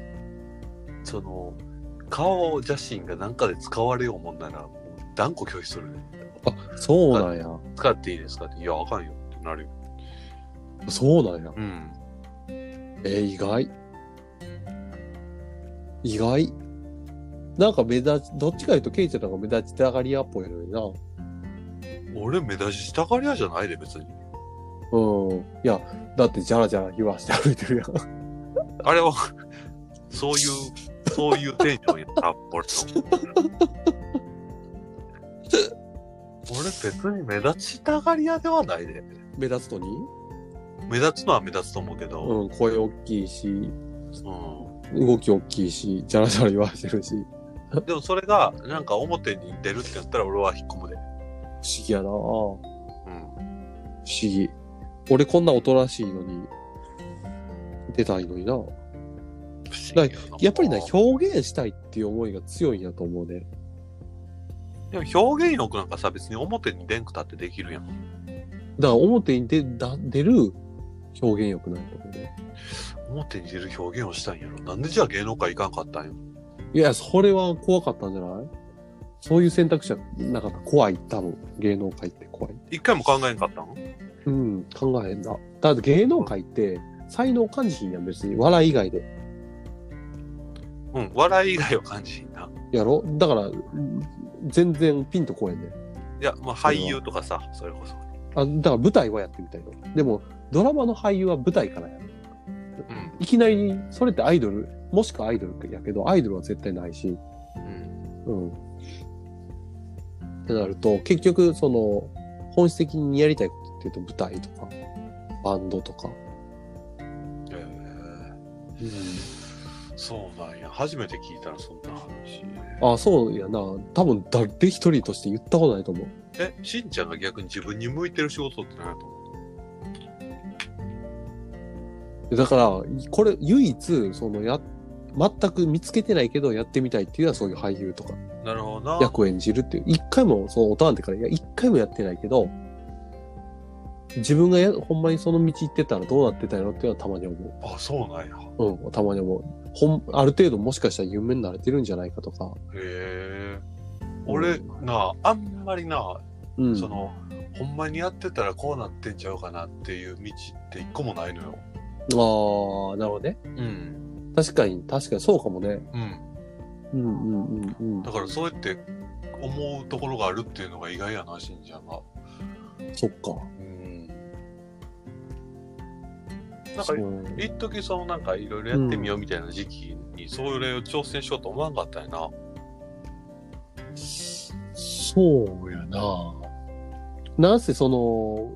その、顔写真がなんかで使われようもんなら、断固拒否するね。あ、そうなんや。使っていいですかって、いや、あかんよってなるよ。そうなんや。うん。えー、意外。意外。なんか目立ち、どっちかいうとケイちゃんの方が目立ちたがり屋っぽいのにな。俺、目立ちたがり屋じゃないで、別に。うん。いや、だってジャラジャラ言わして歩いてるやん。あれは、そういうそういうテンションやった、俺の。俺別に目立ちたがり屋ではないで。目立つとに？目立つのは目立つと思うけど、うん、声大きいし、うん動き大きいし、じゃらじゃら言われてるし。でもそれが、なんか表に出るってなったら俺は引っ込むで。不思議やな不思うん。議。俺こんなおとなしいのに、出たいのにな。不思議やなやっぱりな、表現したいっていう思いが強いんやと思うね。でも表現欲なんかさ、別に表に出んくたってできるやん。だから表に出だ出る表現欲なんやと思うね。表に出る表現をしたんやろ。なんでじゃあ芸能界行かんかったんや。いや、それは怖かったんじゃない？そういう選択肢はなかった。怖い、多分。芸能界って怖い。一回も考えんかったんうん、考えへんな。だって芸能界って、才能感じひんやん、別に。笑い以外で。うん、笑い以外は感じひんな。やろ？だから、うん全然ピンとこえんねん。いや、まあ俳優とかさ、それこそ。あ、だから舞台はやってみたいの。でも、ドラマの俳優は舞台からやる。うん。いきなり、それってアイドル、もしくはアイドルやけど、アイドルは絶対ないし、うん。うん。ってなると、結局、その、本質的にやりたいことっていうと、舞台とか、バンドとか。えー、そうなんや。初めて聞いたらそんな話。あ、そうやな。多分、誰一人として言ったことないと思う。え、しんちゃんが逆に自分に向いてる仕事って何やと思だから、これ、唯一、その、や、全く見つけてないけど、やってみたいっていうのは、そういう俳優とか、うなるほどな。役を演じるっていう。一回も、その、大人ってから、いや、一回もやってないけど、自分がや、ほんまにその道行ってたらどうなってたんやろっていうのはたまに思う。あ、そうなんや。うん、たまに思う。ほん、ある程度もしかしたら有名になれてるんじゃないかとか。へえ。俺、なあ、あんまりな、うん。その、ほんまにやってたらこうなってんちゃうかなっていう道って一個もないのよ。ああ、なるほどね。うん。確かに、確かにそうかもね。うん。うんうんうんうんだ。からそうやって思うところがあるっていうのが意外やな、しんちゃんが。そっか。うん。なんかそ、う一時そのなんかいろいろやってみようみたいな時期に、それを挑戦しようと思わんかったよな。そうやな。なんせその、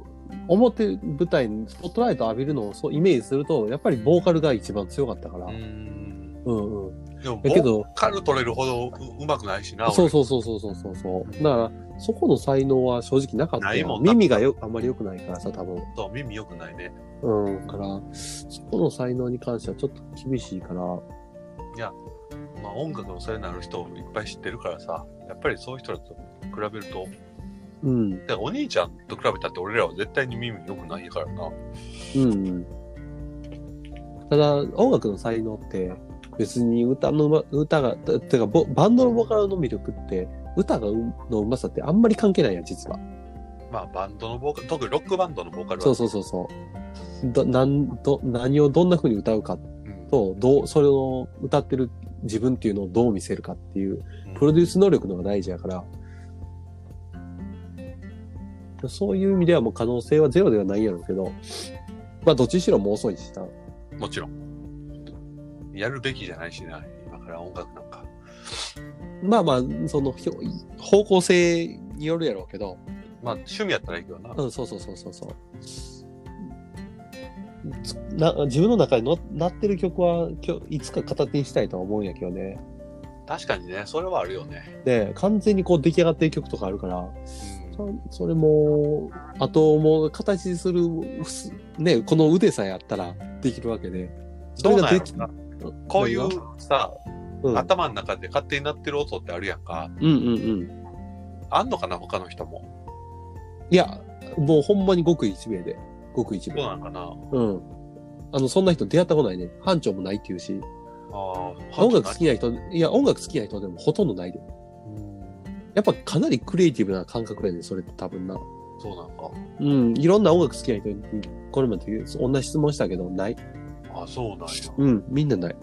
表舞台にスポットライト浴びるのをそうイメージすると、やっぱりボーカルが一番強かったから。う。うんんうん。でも、だけどボーカル取れるほどううまくないしな。そうそうそうそうそうそうそう。だから、そこの才能は正直なかったよないもんな耳がよあんまり良くないからさ、多分。俺そう耳良くないね。うん。だから、そこの才能に関してはちょっと厳しいから。まあ音楽のそれなる人をいっぱい知ってるからさ、やっぱりそういう人らと比べると、うん。でお兄ちゃんと比べたって俺らは絶対に耳良くないからな。うんうん。ただ、音楽の才能って、別に歌の歌が、ててかボ、バンドのボーカルの魅力って、歌がうのうまさってあんまり関係ないやん、実は。まあバンドのボーカル、特にロックバンドのボーカルは。そうそうそうそう。ど、なん、ど、何をどんな風に歌うかうん。と、どう、それを歌ってる自分っていうのをどう見せるかっていう、うんプロデュース能力の方が大事やから、そういう意味ではもう可能性はゼロではないんやろうけど、まあどっちにしろもう遅いしな。もちろん。やるべきじゃないしな、今から音楽なんか。まあまあ、その、方向性によるやろうけど、まあ趣味やったらいいけどな。うん、そうそうそうそうそう。つな自分の中にのなってる曲は今日いつか形にしたいとは思うんやけどね。確かにね、それはあるよね。で、完全にこう出来上がってる曲とかあるから、うんそそれも、あともう形にする、すね、この腕さえあったらできるわけで。どうなんやろな。こういうさ、うん、頭の中で勝手になってる音ってあるやんか。うんうんうん。あんのかな、他の人も。いや、もうほんまにごく一名で。ごく一どう名。なんかな。うん。あの、そんな人出会ったことないね。班長もないっていうし。ああ、音楽好きな人、いや、音楽好きな人でもほとんどないで。うんやっぱかなりクリエイティブな感覚やねそれって多分な。そうなんか。うん。いろんな音楽好きな人に、これまで同じ質問したけど、ない？あそうなんや。うん。みんなない。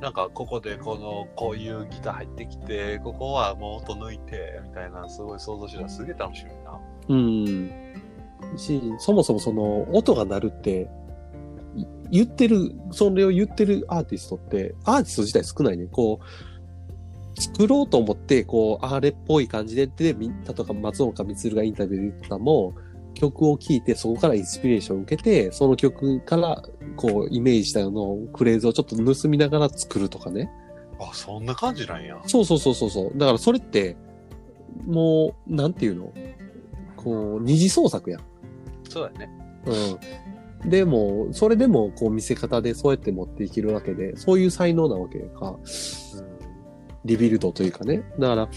なんか、ここでこの、こういうギター入ってきて、ここはもう音抜いて、みたいな、すごい想像してたらすげえ楽しみな。うん。し、そもそもその、音が鳴るって、い言ってる、それを言ってるアーティストって、アーティスト自体少ないね。こう、作ろうと思って、こう、あれっぽい感じで、で、み例えば松岡充がインタビューで言ってたのも、曲を聴いて、そこからインスピレーションを受けて、その曲から、こう、イメージしたのを、フレーズをちょっと盗みながら作るとかね。あ、そんな感じなんや。そうそうそうそうそう。だからそれって、もう、なんていうの？こう、二次創作やん。そうだね。うん。でも、それでも、こう、見せ方でそうやって持っていけるわけで、そういう才能なわけか。うん。リビルドというかね。だから、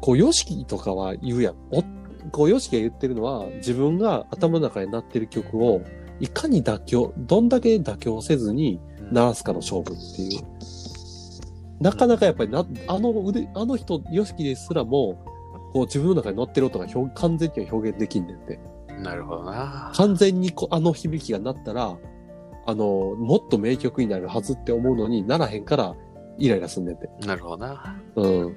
こう、ヨシキとかは言うやん。おこう、ヨシキが言ってるのは、自分が頭の中になってる曲を、いかに妥協、どんだけ妥協せずに鳴らすかの勝負っていう。なかなかやっぱりな、あの腕、あの人、ヨシキですらも、こう自分の中に乗ってる音が表完全には表現できんねんって。なるほどな。完全にこうあの響きがなったら、あの、もっと名曲になるはずって思うのにならへんから、イライラすんねんって。なるほどな。うん。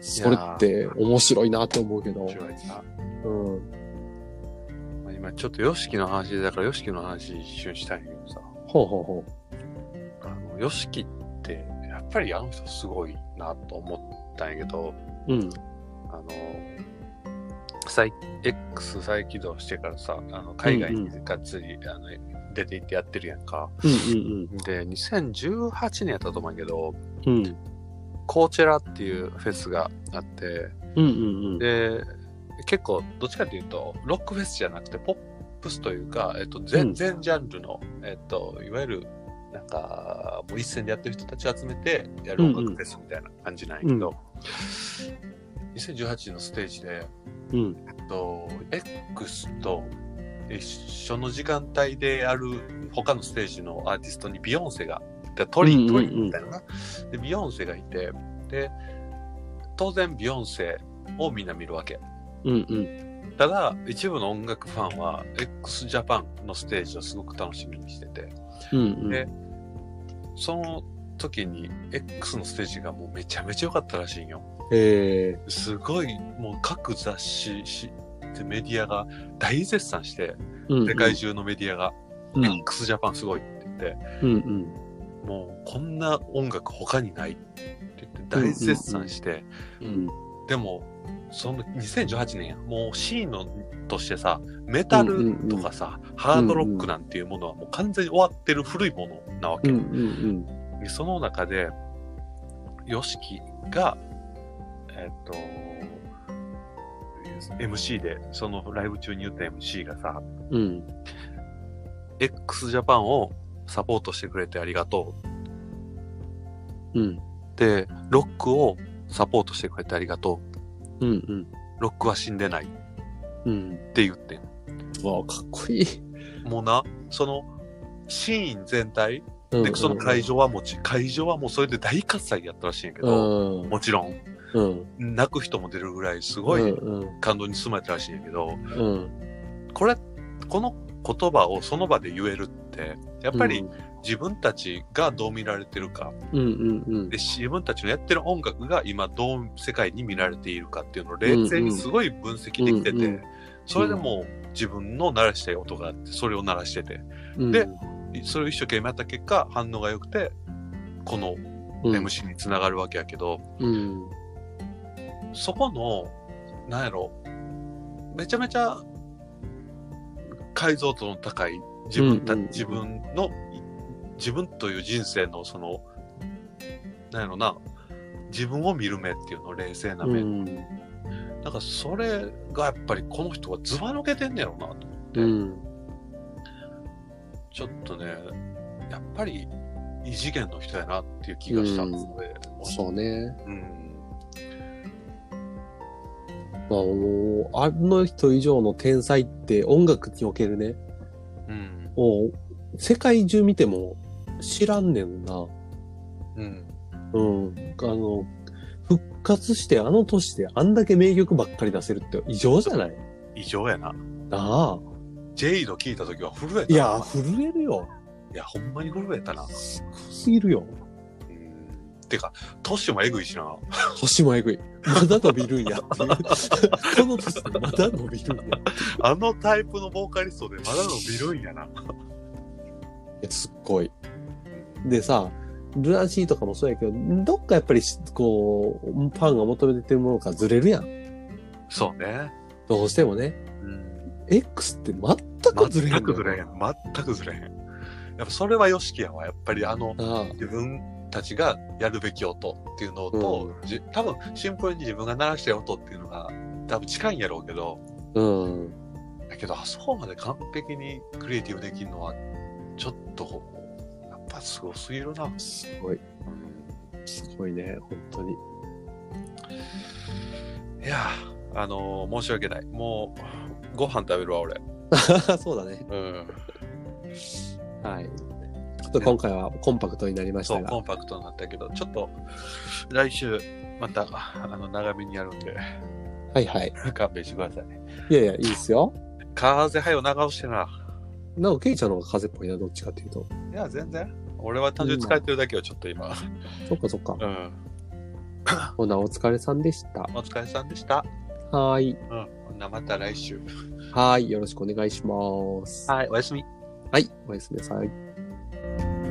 それって面白いなって思うけど面。白いな。うん。まあ今ちょっと YOSHIKI の話で、だから YOSHIKI の話一瞬したいんだけどさ、ほうほうほあの、YOSHIKI って、やっぱりあの人すごいなと思ったんやけど、う。うん。あの、再 X 再起動してからさ、あの海外にがっつり、あの出て行ってやってるやんか。うんうんで、2018年やったと思うんやけど、うん。うん。コーチェラっていうフェスがあって、うんうんうん。で、結構、どっちかというと、ロックフェスじゃなくて、ポップスというか、えっと、全、うん全ジャンルの、えっと、いわゆる、なんか、もう一線でやってる人たちを集めてやる音楽フェスみたいな感じなんやけど、2018のステージで、うん。えっと、X と一緒の時間帯でやる他のステージのアーティストにビヨンセが、でトリトリみたいなな、で、ビヨンセがいて、で、当然ビヨンセをみんな見るわけ。うんうん。ただ、一部の音楽ファンは x ジャパンのステージをすごく楽しみにしてて、うんうん。でその時に X のステージがもうめちゃめちゃ良かったらしいんよ。えすごい、もう各雑誌しメディアが大絶賛して、ー。うん。世界中のメディアが、うん。x ジャパンすごいって言って、うんうん。もうこんな音楽他にないって言って大絶賛して、うん。でも、その2018年や、もうシーンのとしてさ、メタルとかさ、ハードロックなんていうものはもう完全に終わってる古いものなわけ。うんうんでその中で、ヨシキが、えっと、MC で、そのライブ中に言った MC がさ、うん。うん。x ジャパンをサポートしてくれてありがとううん。で、ロックをサポートしてくれてありがとうんうん。う。ロックは死んでないっうん。て言ってん。わあ、かっこいい。もうな、その、シーン全体、うんで、その会場はもち、会場はもうそれで大喝采やったらしいんやけど、うん。もちろん、うん。泣く人も出るぐらいすごいうん。感動に包まれたらしいんやけど、うん。これ、この言葉をその場で言えるって、やっぱり自分たちがどう見られてるか、で、自分たちのやってる音楽が今どう世界に見られているかっていうのを冷静にすごい分析できてて、それでもう自分の鳴らしたい音があって、それを鳴らしてて、うん。でそれを一生懸命やった結果、反応が良くて、このうん MC につながるわけやけど、うん。そこの、なんやろ、めちゃめちゃ解像度の高い自分た、うんうんうん自分の、自分という人生のその、なんやろな、自分を見る目っていうの、冷静な目。うん。なんかそれがやっぱりこの人がずば抜けてんねやろなと思って、うん。ちょっとね、やっぱり異次元の人やなっていう気がしたんですので、そうね。うん。まあもう、あの人以上の天才って音楽におけるね、うん。もう、世界中見ても知らんねんな。うん。うん。あの、復活してあの年であんだけ名曲ばっかり出せるって異常じゃない？異常やな。なあ。ジェイド聞いた時は震えた。いや、震えるよ。いや、ほんまに震えたな。すごすぎるよ。うん。ってか、トッシュもえぐいしな。星もえぐい。まだ伸びるんやっていう。この年でまだ伸びるんや。いあのタイプのボーカリストでまだ伸びるんやな。や、すっごい。でさ、ルナシーとかもそうやけど、どっかやっぱりし、こう、ファンが求めてるものからずれるやん。そうね。どうしてもね。うん。X って全くずれへんのよ全くずれへん。全くずれへん。やっぱそれはヨシキやわ。やっぱりあの、ああ自分たちがやるべき音っていうのと、じ多分シンプルに自分が鳴らしたい音っていうのが多分近いんやろうけど、うん。だけどあそこまで完璧にクリエイティブできるのはちょっとやっぱすごすぎるな。すごい。すごいね、本当に。いやーあのー申し訳ない。もうご飯食べるわ俺。そうだね。うん。はい。と今回はコンパクトになりましたがコ。ンパクトになったけど、ちょっと来週またあの長めにやるんではいはい。勘弁してください。いやいや、いいですよ。風はよ長押してな。なんか、ケイちゃんの方が風っぽいな、どっちかっていうと。いや全然。俺は単純に疲れてるだけはちょっと今。そっかそっか。うん。ほな、お疲れさんでした。お疲れさんでした。はーい。うん。ほんなまた来週。はーい。よろしくお願いします。はい、おやすみ。はい。おやすみなさい。Bye.